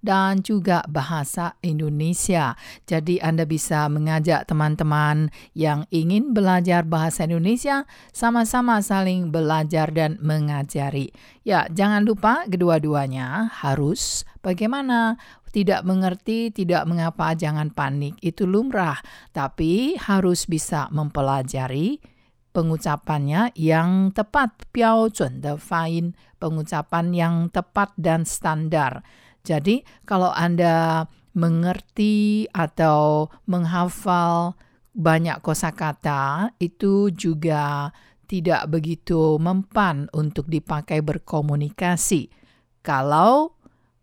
dan juga bahasa Indonesia. Jadi Anda bisa mengajak teman-teman yang ingin belajar bahasa Indonesia sama-sama saling belajar dan mengajari. Ya, jangan lupa kedua-duanya harus bagaimana tidak mengerti, tidak mengapa, jangan panik. Itu lumrah, tapi harus bisa mempelajari pengucapannya yang tepat, piao zun de fain, pengucapan yang tepat dan standar. Jadi, kalau Anda mengerti atau menghafal banyak kosakata, itu juga tidak begitu mempan untuk dipakai berkomunikasi. Kalau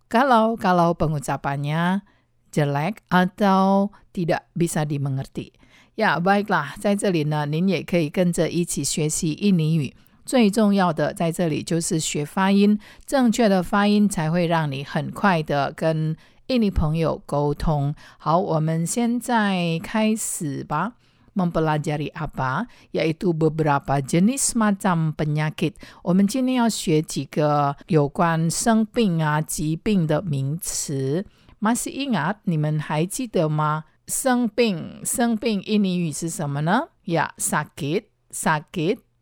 kalau kalau pengucapannya jelek atau tidak bisa dimengerti. 呀，baiklah，在这里呢，您也可以跟着一起学习印尼语。 最重要的在这里就是学发音，正确的发音才会让你很快的跟印尼朋友沟通。好，我们现在开始吧。mempelajari apa? Yaitu beberapa jenis macam penyakit. 我们今天要学几个有关生病啊、疾病的名词。Masih ingat? 你们还记得吗？生病，生病印尼语是什么呢？Ya, sakit, sakit.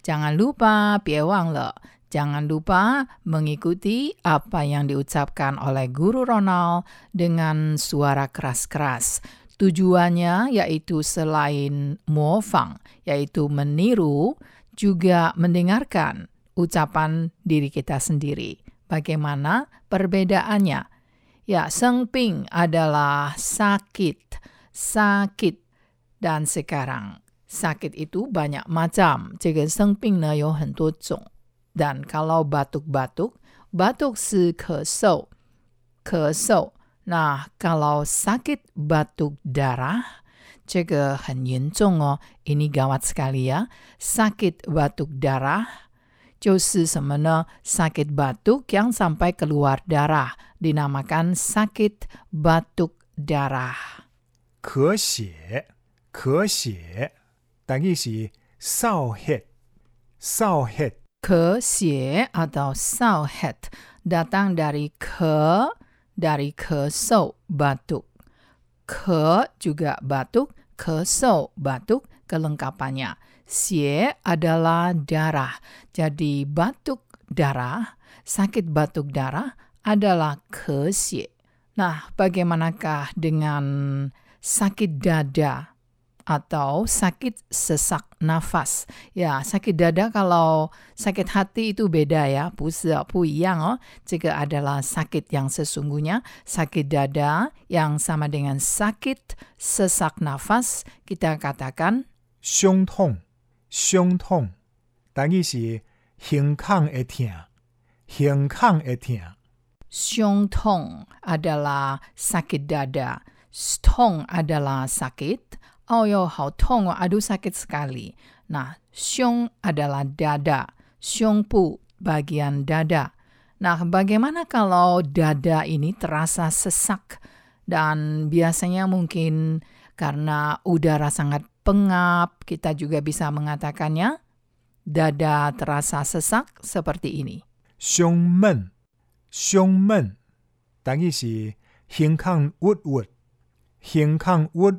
Jangan lupa, piewang le. Jangan lupa mengikuti apa yang diucapkan oleh Guru Ronald dengan suara keras-keras. Tujuannya yaitu selain mofang, yaitu meniru, juga mendengarkan ucapan diri kita sendiri. Bagaimana perbedaannya? Ya, sengping adalah sakit, sakit. Dan sekarang sakit itu banyak macam. 这个生病呢有很多种。Dan kalau batuk-batuk, batuk 是咳嗽，咳嗽。那 kalau sakit batuk darah, 这个很严重哦。Ini gawat sekali ya. Sakit batuk darah 就是什么呢？sakit batuk yang sampai keluar darah dinamakan sakit batuk darah. 咳血，咳血， 但伊是扫血，扫血。 Kesie atau sauhet datang dari ke, dari kesau, batuk. Ke juga batuk, kesau, batuk, kelengkapannya. Sie adalah darah. Jadi batuk darah, sakit batuk darah adalah kesie. Nah, bagaimanakah dengan sakit dada atau sakit sesak nafas. Ya, sakit dada kalau sakit hati itu beda ya, 不是不一样哦。这个 adalah sakit yang sesungguhnya, sakit dada yang sama dengan sakit sesak nafas, kita katakan 胸痛，胸痛，但伊是胸腔会痛，胸腔会痛。 Xiong tong adalah sakit dada. Stong adalah sakit. Oh yo, hao tong, aduh sakit sekali. Nah, xiong adalah dada, xiongpu bagian dada. Nah, bagaimana kalau dada ini terasa sesak dan biasanya mungkin karena udara sangat pengap, kita juga bisa mengatakannya dada terasa sesak seperti ini. Xiong men, xiong men. Tangisi, hingkang wood hingkang wood.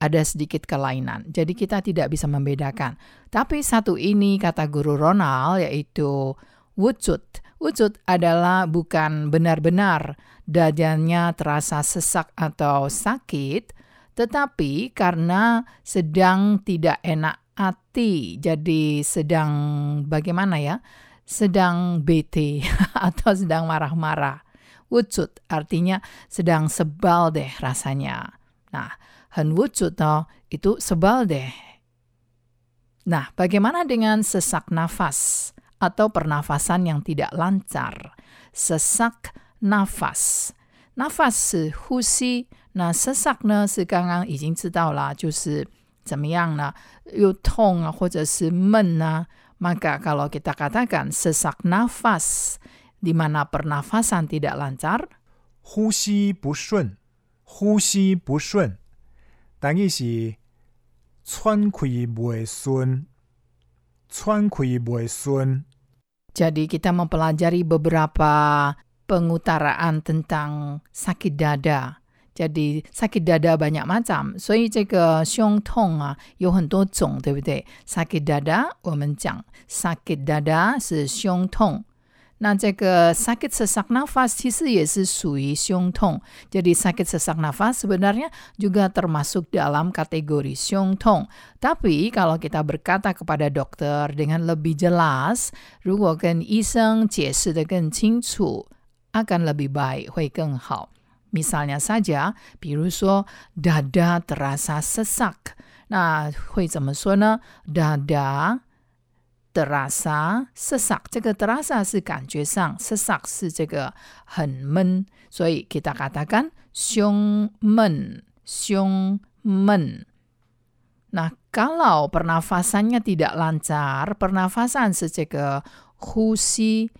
ada sedikit kelainan. Jadi kita tidak bisa membedakan. Tapi satu ini kata guru Ronald yaitu wujud. Wujud adalah bukan benar-benar dadanya terasa sesak atau sakit, tetapi karena sedang tidak enak hati, jadi sedang bagaimana ya? Sedang bete atau sedang marah-marah. Wujud artinya sedang sebal deh rasanya. Nah, hen wujud no, itu sebal deh. Nah, bagaimana dengan sesak nafas atau pernafasan yang tidak lancar? Sesak nafas. Nafas 是呼吸，那 sesak 呢是刚刚已经知道了，就是怎么样呢？又痛啊，或者是闷啊。Maka kalau kita katakan sesak nafas, di mana pernafasan tidak lancar, 呼吸不顺， 呼吸不顺，等于是喘气袂顺，喘气袂顺。 Jadi kita mempelajari beberapa pengutaraan tentang sakit dada. Jadi sakit dada banyak macam，所以这个胸痛啊有很多种，对不对？sakit dada 我们讲 sakit dada 是胸痛。 那这个 sakit sesak nafas 其实也是属于胸痛。Jadi sakit sesak nafas sebenarnya juga termasuk dalam kategori 胸痛。Tapi kalau kita berkata kepada dokter dengan lebih jelas，如果跟医生解释的更清楚。akan lebih baik, 会更好。Misalnya saja，比如说 dada terasa sesak，那会怎么说呢？dada terasa sesak，这个 terasa 是感觉上，sesak 是这个很闷，所以 kita katakan 胸闷，胸闷。Nah, kalau pernafasannya tidak lancar, pernafasan 是这个呼吸。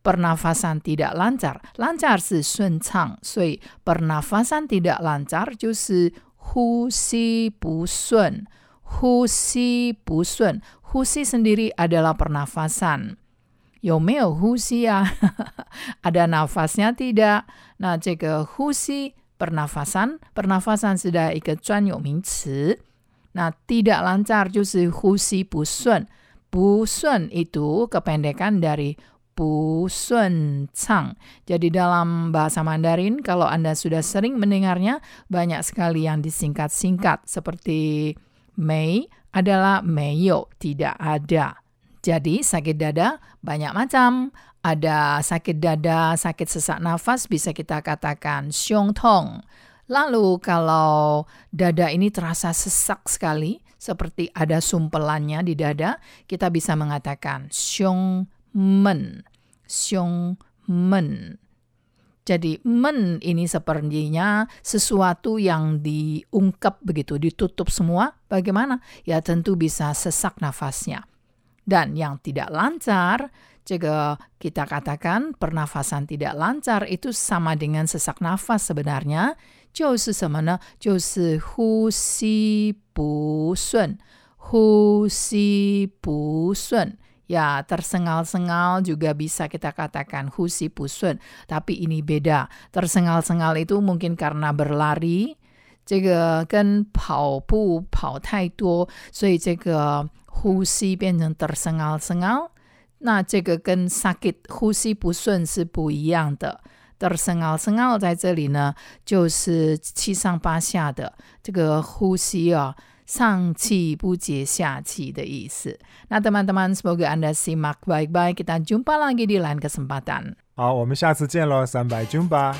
pernafasan tidak lancar. Lancar 是顺畅，所以 pernafasan tidak lancar 就是呼吸不顺。呼吸不顺， Husi sendiri adalah pernafasan. Yomeo ya. ada nafasnya tidak? Nah, cek husi pernafasan, pernafasan sudah ikut cuan Nah, tidak lancar justru husi busun. Busun itu kependekan dari busun cang. Jadi dalam bahasa Mandarin, kalau Anda sudah sering mendengarnya, banyak sekali yang disingkat-singkat seperti Mei, adalah meyo, tidak ada. Jadi sakit dada banyak macam. Ada sakit dada, sakit sesak nafas bisa kita katakan xiong tong. Lalu kalau dada ini terasa sesak sekali, seperti ada sumpelannya di dada, kita bisa mengatakan xiong men, xiong men. Jadi men ini sepertinya sesuatu yang diungkap begitu, ditutup semua. Bagaimana? Ya tentu bisa sesak nafasnya. Dan yang tidak lancar, jika kita katakan pernafasan tidak lancar itu sama dengan sesak nafas sebenarnya. 就是什么呢？就是呼吸不顺，呼吸不顺。 Ya, tersengal-sengal juga bisa kita katakan husi pusun. Tapi ini beda. Tersengal-sengal itu mungkin karena berlari. 这个跟跑步跑太多，所以这个呼吸变成 tersengal-sengal。那这个跟 sakit 呼吸不顺是不一样的。tersengal-sengal 在这里呢，就是七上八下的这个呼吸啊。 上气不接下气的意思。那 teman-teman semoga Anda simak baik-baik. Kita jumpa lagi di lain kesempatan. 好，我们下次见喽，三百 jumpa。